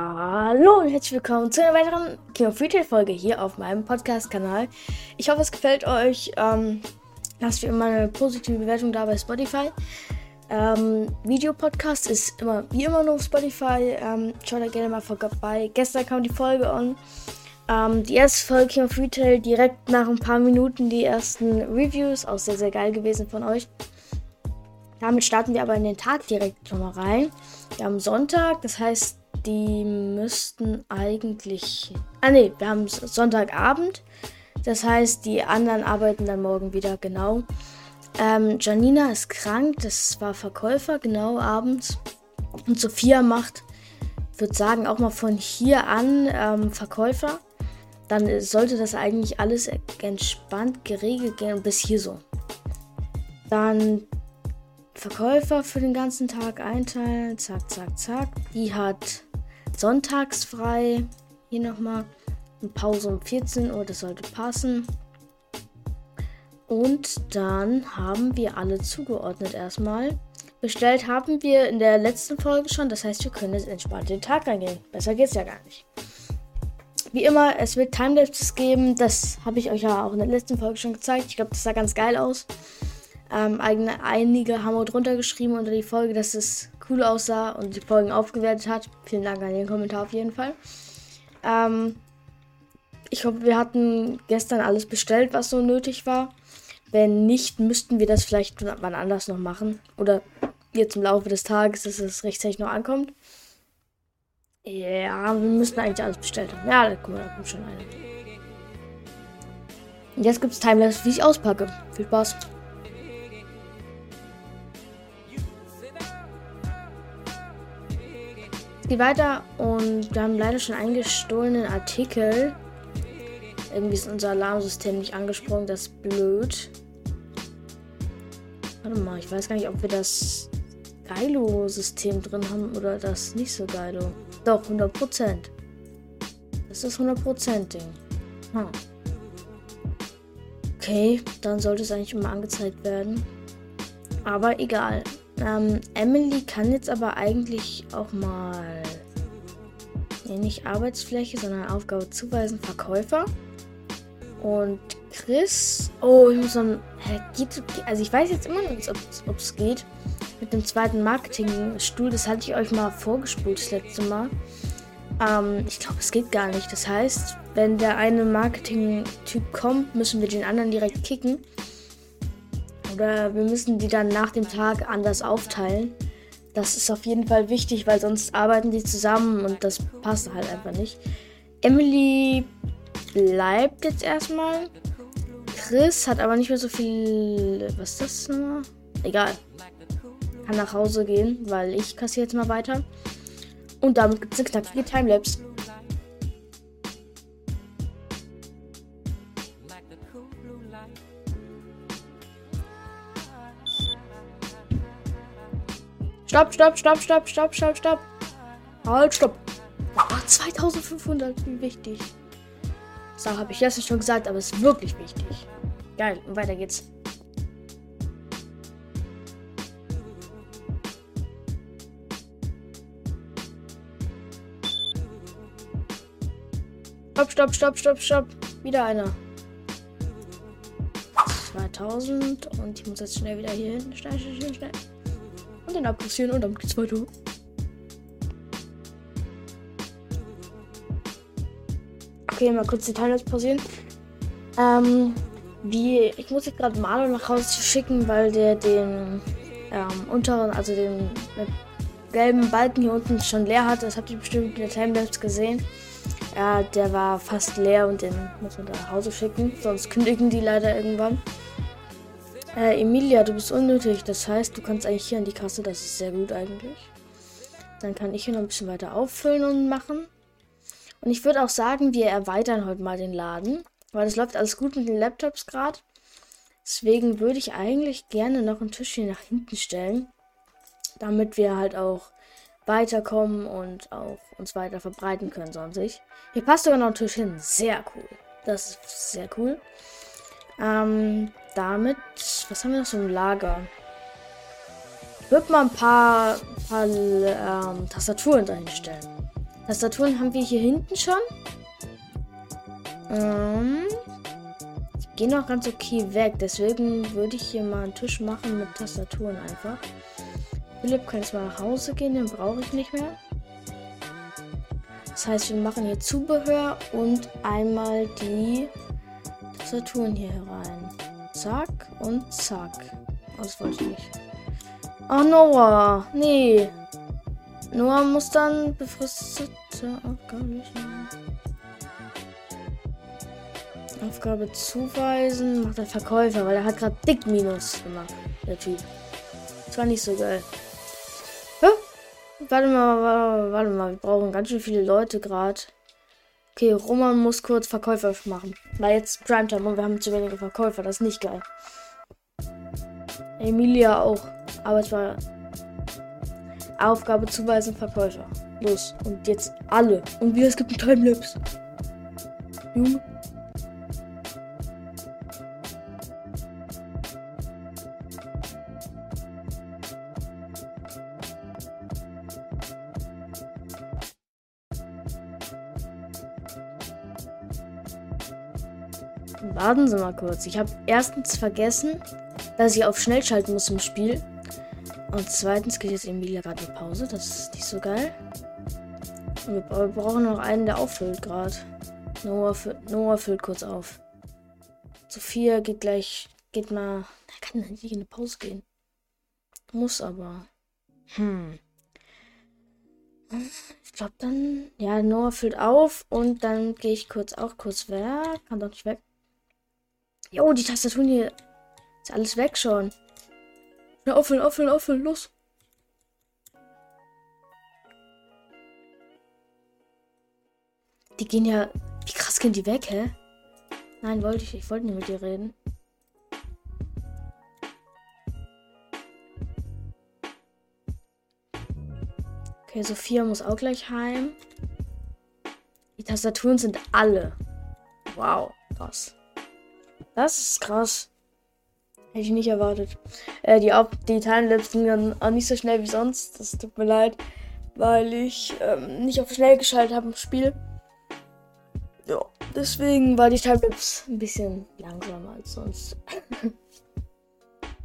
Hallo und herzlich willkommen zu einer weiteren King of Retail Folge hier auf meinem Podcast-Kanal. Ich hoffe, es gefällt euch. Ähm, lasst wie immer eine positive Bewertung da bei Spotify. Ähm, Videopodcast ist immer wie immer nur auf Spotify. Ähm, schaut da gerne mal vorbei. Gestern kam die Folge on. Ähm, die erste Folge King of Retail direkt nach ein paar Minuten die ersten Reviews. Auch sehr, sehr geil gewesen von euch. Damit starten wir aber in den Tag direkt nochmal rein. Wir haben Sonntag, das heißt, die müssten eigentlich. Ah ne, wir haben Sonntagabend. Das heißt, die anderen arbeiten dann morgen wieder, genau. Ähm, Janina ist krank, das war Verkäufer, genau, abends. Und Sophia macht, würde sagen, auch mal von hier an ähm, Verkäufer. Dann sollte das eigentlich alles entspannt geregelt gehen, bis hier so. Dann Verkäufer für den ganzen Tag einteilen. Zack, zack, zack. Die hat sonntags frei. Hier nochmal. Eine Pause um 14 Uhr, das sollte passen. Und dann haben wir alle zugeordnet erstmal. Bestellt haben wir in der letzten Folge schon, das heißt, wir können jetzt entspannt den Tag reingehen. Besser geht's ja gar nicht. Wie immer, es wird Timelapses geben. Das habe ich euch ja auch in der letzten Folge schon gezeigt. Ich glaube, das sah ganz geil aus. Ähm, einige haben auch drunter geschrieben unter die Folge, dass es cool aussah und die Folgen aufgewertet hat. Vielen Dank an den Kommentar auf jeden Fall. Ähm, ich hoffe, wir hatten gestern alles bestellt, was so nötig war. Wenn nicht, müssten wir das vielleicht wann anders noch machen. Oder jetzt im Laufe des Tages, dass es rechtzeitig noch ankommt. Ja, wir müssten eigentlich alles bestellt haben. Ja, guck mal, da kommt schon eine. Und jetzt gibt es Timelapse, wie ich auspacke. Viel Spaß. Geht weiter und wir haben leider schon einen gestohlenen Artikel. Irgendwie ist unser Alarmsystem nicht angesprungen, das ist blöd. Warte mal, ich weiß gar nicht, ob wir das Geilo-System drin haben oder das nicht so Geilo. Doch, 100%. Das ist 100% Ding. Hm. Okay, dann sollte es eigentlich immer angezeigt werden. Aber egal. Ähm, Emily kann jetzt aber eigentlich auch mal. Nee, nicht Arbeitsfläche, sondern Aufgabe zuweisen, Verkäufer. Und Chris. Oh, ich muss dann. Geht, also ich weiß jetzt immer noch nicht, ob es geht. Mit dem zweiten Marketingstuhl. Das hatte ich euch mal vorgespult das letzte Mal. Ähm, ich glaube, es geht gar nicht. Das heißt, wenn der eine Marketing-Typ kommt, müssen wir den anderen direkt kicken. Oder wir müssen die dann nach dem Tag anders aufteilen. Das ist auf jeden Fall wichtig, weil sonst arbeiten die zusammen und das passt halt einfach nicht. Emily bleibt jetzt erstmal. Chris hat aber nicht mehr so viel. Was ist das? Noch? Egal. Kann nach Hause gehen, weil ich kassiere jetzt mal weiter. Und damit gibt es eine knackige Timelapse. Stopp, stopp, stopp, stopp, stopp, stopp, stopp. Halt, stopp. Oh, 2500, wie wichtig. So, habe ich letztens schon gesagt, aber es ist wirklich wichtig. Geil, und weiter geht's. Stopp, stopp, stopp, stopp, stopp. Wieder einer. 2000 und ich muss jetzt schnell wieder hier hin. Schnell, schnell, schnell, schnell. Und den abkassieren und dann geht's weiter. Okay, mal kurz die Timelapse pausieren. Ähm, wie, ich muss jetzt gerade Marlon nach Hause schicken, weil der den ähm, unteren, also den gelben Balken hier unten schon leer hat. Das habt ihr bestimmt in der Timelapse gesehen. Ja, der war fast leer und den muss man nach Hause schicken. Sonst kündigen die leider irgendwann. Äh, Emilia, du bist unnötig. Das heißt, du kannst eigentlich hier an die Kasse. Das ist sehr gut eigentlich. Dann kann ich hier noch ein bisschen weiter auffüllen und machen. Und ich würde auch sagen, wir erweitern heute mal den Laden. Weil es läuft alles gut mit den Laptops gerade. Deswegen würde ich eigentlich gerne noch einen Tisch hier nach hinten stellen. Damit wir halt auch weiterkommen und auch uns weiter verbreiten können sonst. Hier passt sogar noch ein Tisch hin. Sehr cool. Das ist sehr cool. Ähm, damit, was haben wir noch so im Lager? Ich würde mal ein paar, paar ähm, Tastaturen dahinstellen. Tastaturen haben wir hier hinten schon. Ähm, die gehen auch ganz okay weg. Deswegen würde ich hier mal einen Tisch machen mit Tastaturen einfach. Philipp kann jetzt mal nach Hause gehen, den brauche ich nicht mehr. Das heißt, wir machen hier Zubehör und einmal die Tastaturen hier herein. Zack und zack. Das wollte ich nicht. Oh, Noah. Nee. Noah muss dann befristete Aufgabe lösen. Aufgabe zuweisen. Macht der Verkäufer, weil er hat gerade dick Minus gemacht. Der Typ. Das war nicht so geil. Hä? Warte mal, warte, warte mal. Wir brauchen ganz schön viele Leute gerade. Okay, Roman muss kurz Verkäufer machen. Weil jetzt Primetime und wir haben zu wenige Verkäufer. Das ist nicht geil. Emilia auch. Aber es war Aufgabe zuweisen Verkäufer. Los. Und jetzt alle. Und wieder es gibt ein Timelapse. Junge. Warten Sie mal kurz. Ich habe erstens vergessen, dass ich auf schnell schalten muss im Spiel. Und zweitens geht jetzt Emilia gerade in Pause. Das ist nicht so geil. Und wir brauchen noch einen, der auffüllt gerade. Noah, Noah füllt kurz auf. Sophia geht gleich, geht mal. Er kann nicht in eine Pause gehen. Muss aber. Hm. Ich glaube dann. Ja, Noah füllt auf und dann gehe ich kurz auch kurz weg. Kann doch nicht weg. Jo, die Tastatur hier ist alles weg schon. Ja, auffüllen, auffüllen, auffüllen, los. Die gehen ja. Wie krass gehen die weg, hä? Nein, wollte ich. Ich wollte nicht mit dir reden. Okay, Sophia muss auch gleich heim. Die Tastaturen sind alle. Wow, krass. Das ist krass. Hätte ich nicht erwartet. Äh, die, die Timelapse ging dann auch nicht so schnell wie sonst. Das tut mir leid, weil ich ähm, nicht auf schnell geschaltet habe im Spiel. Ja, deswegen war die Timelapse ein bisschen langsamer als sonst.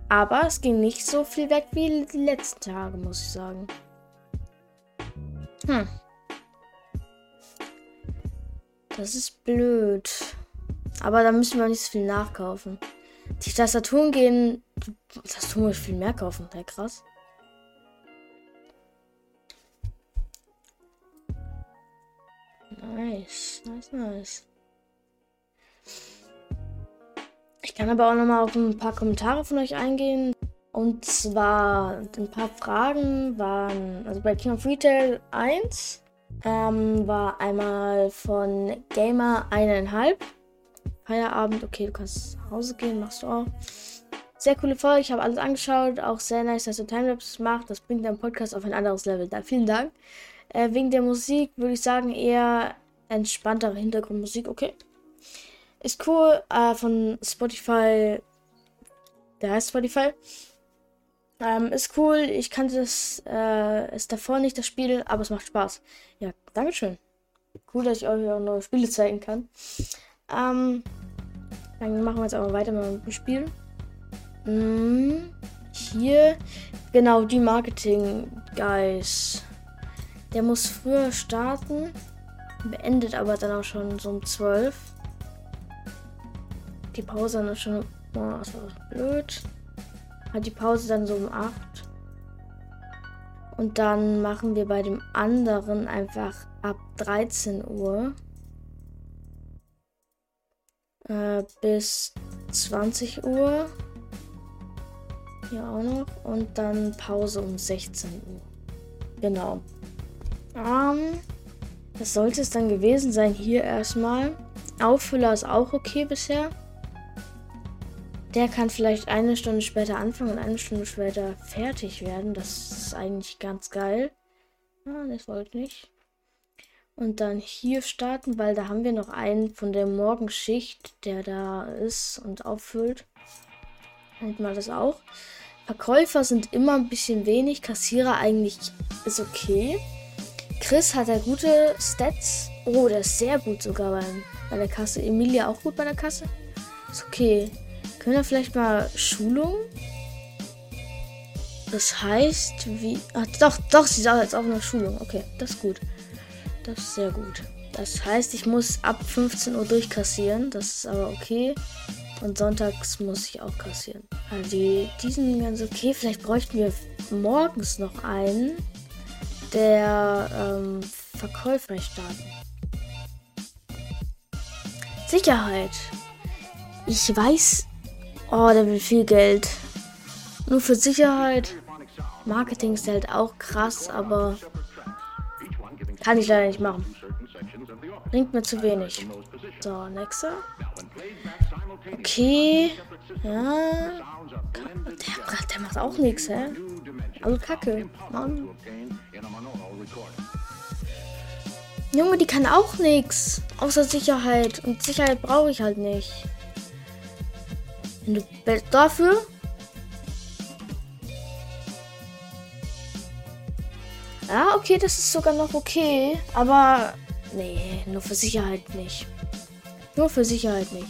Aber es ging nicht so viel weg wie die letzten Tage, muss ich sagen. Hm. Das ist blöd. Aber da müssen wir nicht so viel nachkaufen. Die Tastaturen gehen. Tastaturen muss ich viel mehr kaufen. Ja, krass. Nice, nice, nice. Ich kann aber auch noch mal auf ein paar Kommentare von euch eingehen. Und zwar ein paar Fragen waren, also bei King of Retail 1 ähm, war einmal von Gamer eineinhalb. Feierabend, okay, du kannst nach Hause gehen, machst du auch. Sehr coole Folge, ich habe alles angeschaut. Auch sehr nice, dass du Timelapse machst. Das bringt deinen Podcast auf ein anderes Level. Da, vielen Dank. Äh, wegen der Musik würde ich sagen, eher entspanntere Hintergrundmusik, okay. Ist cool, äh, von Spotify. Der heißt Spotify. Ähm, ist cool. Ich kannte es, äh, ist davor nicht das Spiel, aber es macht Spaß. Ja, Dankeschön. Cool, dass ich euch auch neue Spiele zeigen kann. Ähm, dann machen wir jetzt aber weiter mit dem Spiel. Hm, hier, genau, die Marketing-Guys. Der muss früher starten, beendet aber dann auch schon so um 12. Die Pause dann ist schon, oh, das war blöd. Hat die Pause dann so um 8. Und dann machen wir bei dem anderen einfach ab 13 Uhr äh, bis 20 Uhr. Hier auch noch. Und dann Pause um 16 Uhr. Genau. Ähm, das sollte es dann gewesen sein. Hier erstmal. Auffüller ist auch okay bisher. Der kann vielleicht eine Stunde später anfangen und eine Stunde später fertig werden. Das ist eigentlich ganz geil. Ah, das wollte ich nicht und dann hier starten, weil da haben wir noch einen von der Morgenschicht, der da ist und auffüllt. Nennt man das auch. Verkäufer sind immer ein bisschen wenig, Kassierer eigentlich ist okay. Chris hat ja gute Stats. Oh, der ist sehr gut sogar beim, bei der Kasse. Emilia auch gut bei der Kasse. Ist okay. Können wir vielleicht mal Schulung? Das heißt, wie. Ach, doch, doch, sie sagt jetzt auch noch Schulung. Okay, das ist gut. Das ist sehr gut. Das heißt, ich muss ab 15 Uhr durchkassieren. Das ist aber okay. Und sonntags muss ich auch kassieren. Also die, sind ganz okay. Vielleicht bräuchten wir morgens noch einen, der ähm, Verkäufer starten. Sicherheit. Ich weiß. Oh, der will viel Geld. Nur für Sicherheit. Marketing ist halt auch krass, aber kann ich leider nicht machen. Bringt mir zu wenig. So, nächster. Okay. Ja. Der, der macht auch nichts, hä? Also kacke. Mann. Junge, die kann auch nichts. Außer Sicherheit. Und Sicherheit brauche ich halt nicht. Wenn du dafür. Ja, okay, das ist sogar noch okay. Aber. Nee, nur für Sicherheit nicht. Nur für Sicherheit nicht.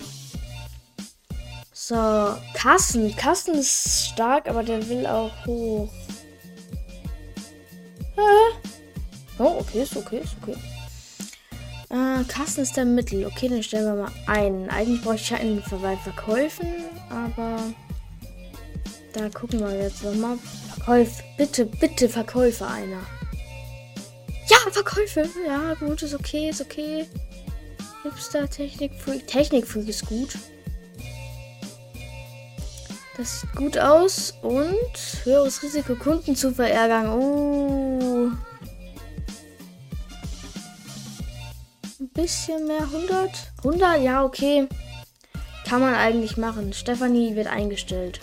So, Kassen. Kassen ist stark, aber der will auch hoch. Ah. Oh, okay, ist okay, ist okay. Äh, Kassen ist der Mittel. Okay, dann stellen wir mal einen. Eigentlich bräuchte ich einen bei Verkäufen, aber da gucken wir jetzt nochmal. Verkäufe. Bitte, bitte Verkäufe einer. Ja, Verkäufe. Ja, gut, ist okay, ist okay. Hipster, Technikfreak. Technikfreak ist gut. Das sieht gut aus. Und höheres Risiko, Kunden zu verärgern. Oh. Ein bisschen mehr. 100? 100? Ja, okay. Kann man eigentlich machen. Stefanie wird eingestellt.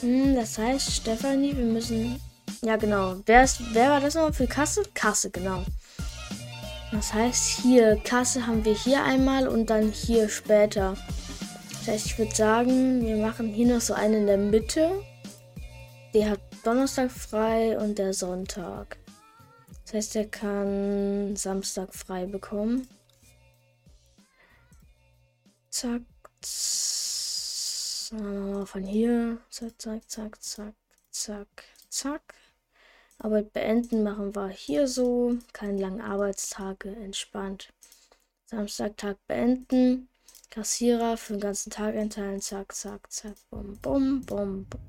Hm, das heißt, Stefanie, wir müssen. Ja, genau. Wer, ist, wer war das nochmal für Kasse? Kasse, genau. Das heißt, hier, Kasse haben wir hier einmal und dann hier später. Das heißt, ich würde sagen, wir machen hier noch so einen in der Mitte. Der hat Donnerstag frei und der Sonntag. Das heißt, er kann Samstag frei bekommen. Zack. Von hier. Zack, zack, zack, zack, zack, zack. Arbeit beenden machen wir hier so. Keine langen Arbeitstage, entspannt. Samstag Tag beenden. Kassierer für den ganzen Tag einteilen. Zack, zack, zack. Bum, bum, bum, bum.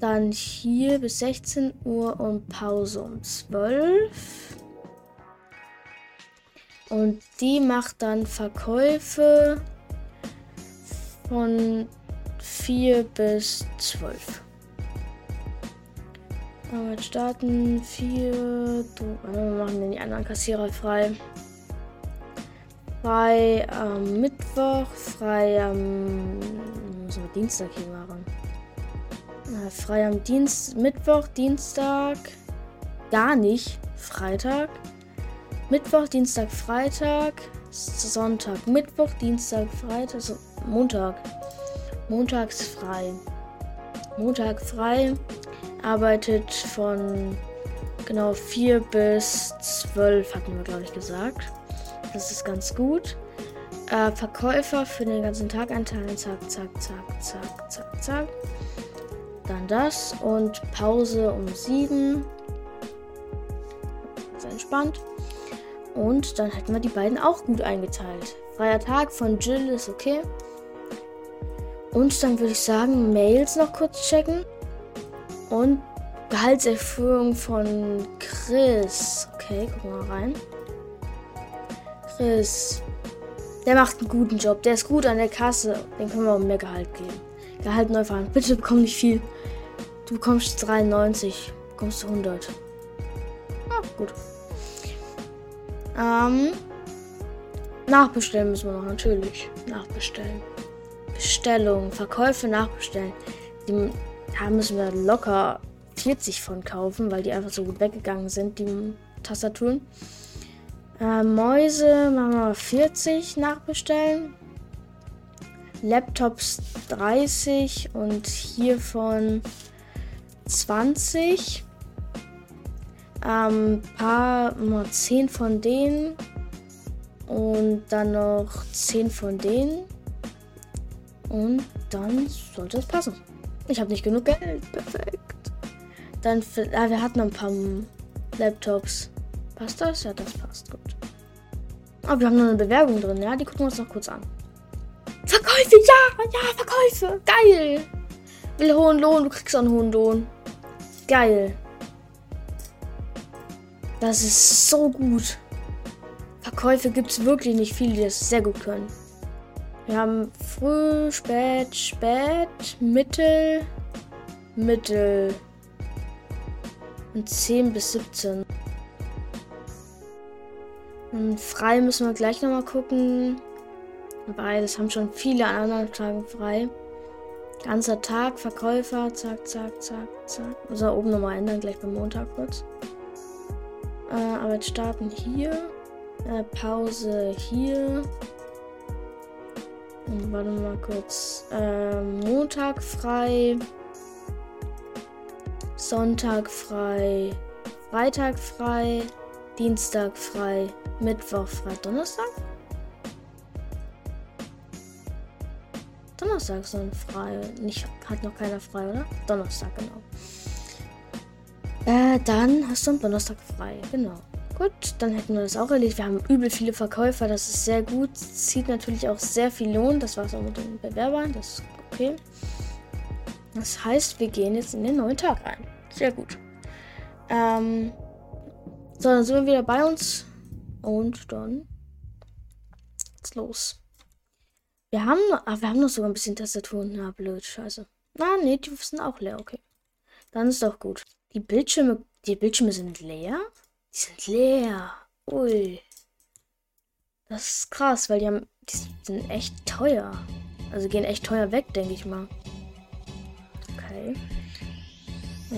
Dann hier bis 16 Uhr und Pause um 12. Und die macht dann Verkäufe von 4 bis 12. Arbeit starten, 4. Wir machen den die anderen Kassierer frei frei am Mittwoch, frei am man Dienstag hier machen. Äh, frei am Dienst, Mittwoch, Dienstag, gar nicht, Freitag. Mittwoch, Dienstag, Freitag, Sonntag, Mittwoch, Dienstag, Freitag, so, Montag. Montags frei. Montag frei. Arbeitet von genau 4 bis 12, hatten wir, glaube ich, gesagt. Das ist ganz gut. Äh, Verkäufer für den ganzen Tag einteilen. Zack, zack, zack, zack, zack, zack. Dann das und Pause um 7. Sehr entspannt. Und dann hätten wir die beiden auch gut eingeteilt. Freier Tag von Jill ist okay. Und dann würde ich sagen, Mails noch kurz checken. Und Gehaltserfüllung von Chris. Okay, gucken wir mal rein. Chris. Der macht einen guten Job. Der ist gut an der Kasse. Den können wir auch mehr Gehalt geben. Gehalt neu fahren. Bitte bekomm nicht viel. Du bekommst 93. Bekommst du 100. Ah, gut. Ähm. Nachbestellen müssen wir noch, natürlich. Nachbestellen. Bestellung. Verkäufe nachbestellen. Die, da müssen wir locker 40 von kaufen, weil die einfach so gut weggegangen sind, die Tastaturen. Äh, Mäuse machen wir 40 nachbestellen. Laptops 30 und hiervon 20. Ähm, paar, mal 10 von denen. Und dann noch 10 von denen. Und dann sollte es passen. Ich habe nicht genug Geld. Perfekt. Dann, ah, wir hatten ein paar Laptops. Passt das? Ja, das passt. Gut. Aber oh, wir haben noch eine Bewerbung drin, ja? Die gucken wir uns noch kurz an. Verkäufe, ja, ja, Verkäufe. Geil. Will hohen Lohn, du kriegst einen hohen Lohn. Geil. Das ist so gut. Verkäufe gibt es wirklich nicht viele, die das sehr gut können. Wir haben früh, spät, spät, mittel, mittel. Und 10 bis 17. Und frei müssen wir gleich nochmal gucken. Weil das haben schon viele an anderen Tagen frei. Ganzer Tag, Verkäufer, zack, zack, zack, zack. Also oben nochmal ändern, gleich beim Montag kurz. Äh, Arbeit starten hier. Äh, Pause hier. Warte mal kurz. Äh, Montag frei. Sonntag frei. Freitag frei. Dienstag frei. Mittwoch frei. Donnerstag? Donnerstag dann frei. Nicht, hat noch keiner frei, oder? Donnerstag, genau. Äh, dann hast du am Donnerstag frei. Genau. Gut, dann hätten wir das auch erledigt. Wir haben übel viele Verkäufer, das ist sehr gut. Zieht natürlich auch sehr viel Lohn. Das war es auch mit den Bewerbern, das ist okay. Das heißt, wir gehen jetzt in den neuen Tag rein. Sehr gut. Ähm, so, dann sind wir wieder bei uns. Und dann geht's los. Wir haben, ah, wir haben noch sogar ein bisschen Tastaturen. Na, blöd, scheiße. Na, nee, die sind auch leer, okay. Dann ist doch gut. Die Bildschirme, die Bildschirme sind leer? Die sind leer. Ui. Das ist krass, weil die haben. Die sind echt teuer. Also gehen echt teuer weg, denke ich mal. Okay.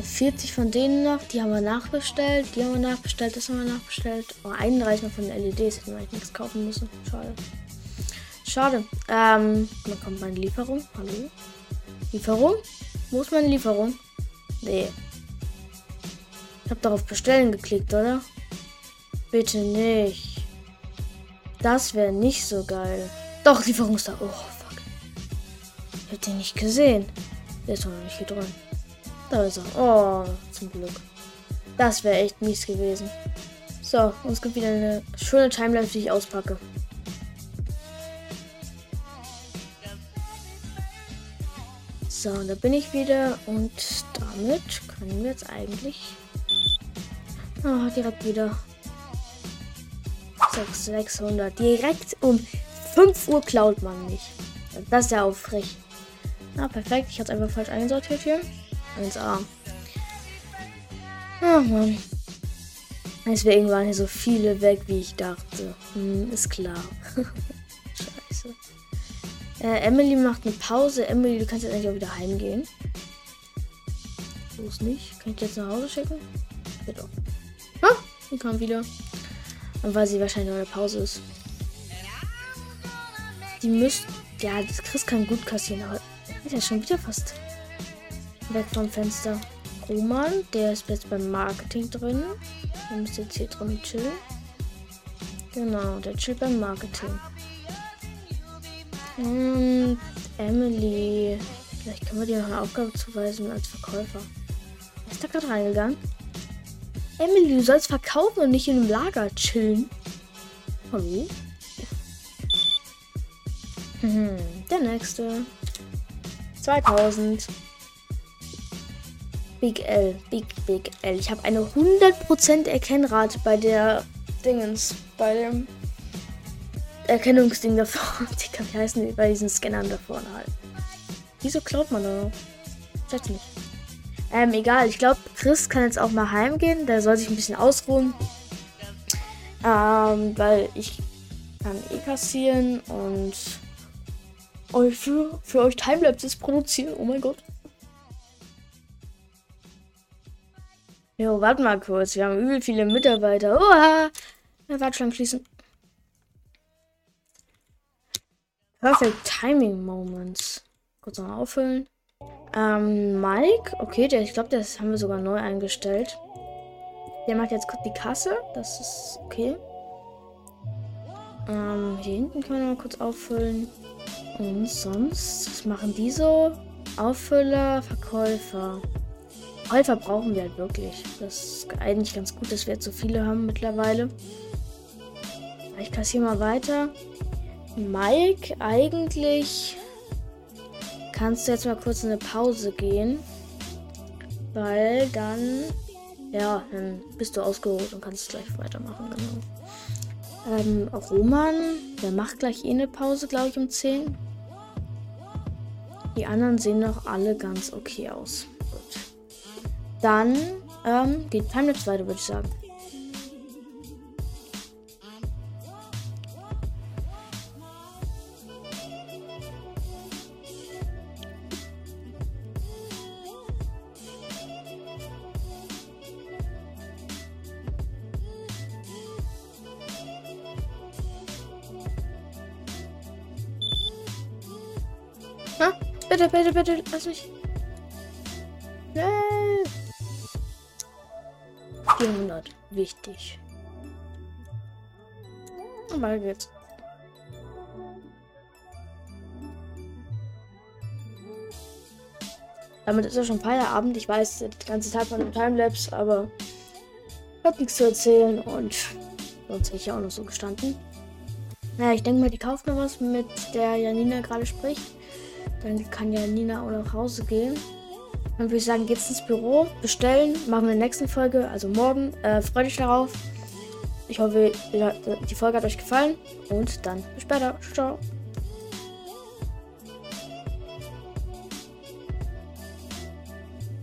40 von denen noch, die haben wir nachbestellt, die haben wir nachbestellt, das haben wir nachbestellt. Oh, 31 noch von den LEDs, hätten wir eigentlich nichts kaufen müssen. Schade. Schade. Ähm, dann kommt meine Lieferung. Hallo? Lieferung? Wo ist meine Lieferung? Nee, ich habe darauf bestellen geklickt, oder? Bitte nicht. Das wäre nicht so geil. Doch, Lieferung. Oh, fuck. Ich hab den nicht gesehen. Der ist noch nicht hier drin. Da ist er. Oh, zum Glück. Das wäre echt mies gewesen. So, und es gibt wieder eine schöne Timeline, die ich auspacke. So, da bin ich wieder und damit können wir jetzt eigentlich Oh, direkt wieder. 600. Direkt um 5 Uhr klaut man mich. Das ist ja auch frech. Na, perfekt. Ich hatte einfach falsch einsortiert hier. 1A. Ach, Mann. Deswegen waren hier so viele weg, wie ich dachte. Hm, ist klar. Scheiße. Äh, Emily macht eine Pause. Emily, du kannst jetzt eigentlich auch wieder heimgehen. Los nicht. Kann ich jetzt nach Hause schicken? Bitte. Die kommt wieder. Und weil sie wahrscheinlich noch eine Pause ist. Die müsst. Ja, das Chris kann gut kassieren, aber der ist schon wieder fast weg vom Fenster. Roman, der ist jetzt beim Marketing drin. Der müsste jetzt hier drin chillen. Genau, der chillt beim Marketing. Und Emily. Vielleicht können wir dir noch eine Aufgabe zuweisen als Verkäufer. Ist da gerade reingegangen? Emily, du sollst verkaufen und nicht in einem Lager chillen. Hallo? Mhm, der nächste. 2000. Big L. Big, Big L. Ich habe eine 100% Erkennrate bei der Dingens. Bei dem Erkennungsding davor. Die wie heißen die bei diesen Scannern da vorne halt. Wieso klaut man da noch? Ich weiß nicht. Ähm, egal. Ich glaube, Chris kann jetzt auch mal heimgehen. Der soll sich ein bisschen ausruhen. Ähm, weil ich kann eh kassieren und euch für, für euch Timelapses produzieren. Oh mein Gott. Jo, warte mal kurz. Wir haben übel viele Mitarbeiter. Oha! Ja, Warteschlangen schließen. Perfect Timing Moments. Kurz noch auffüllen. Ähm, Mike. Okay, der, ich glaube, das haben wir sogar neu eingestellt. Der macht jetzt kurz die Kasse. Das ist okay. Ähm, hier hinten können wir mal kurz auffüllen. Und sonst, was machen die so? Auffüller, Verkäufer. Käufer brauchen wir halt wirklich. Das ist eigentlich ganz gut, dass wir jetzt so viele haben mittlerweile. Ich kassiere mal weiter. Mike, eigentlich kannst du jetzt mal kurz in eine Pause gehen. Weil dann, ja, dann bist du ausgeruht und kannst gleich weitermachen. Genau. Ähm, Roman, der macht gleich eh eine Pause, glaube ich, um 10. Die anderen sehen noch alle ganz okay aus. Gut. Dann ähm, geht Timelapse weiter, würde ich sagen. Bitte, bitte, bitte, lass mich. Nee. 400. Wichtig. Und weiter geht's. Damit ist ja schon Feierabend. Ich weiß, die ganze Zeit von dem Timelapse, aber hat nichts zu erzählen und sonst hätte ich auch noch so gestanden. Naja, ich denke mal, die kauft noch was, mit der Janina gerade spricht. Dann kann ja Nina auch nach Hause gehen. Dann würde ich sagen, geht's ins Büro, bestellen, machen wir in der nächsten Folge, also morgen. Äh, freut euch darauf. Ich hoffe, die Folge hat euch gefallen und dann bis später. Ciao.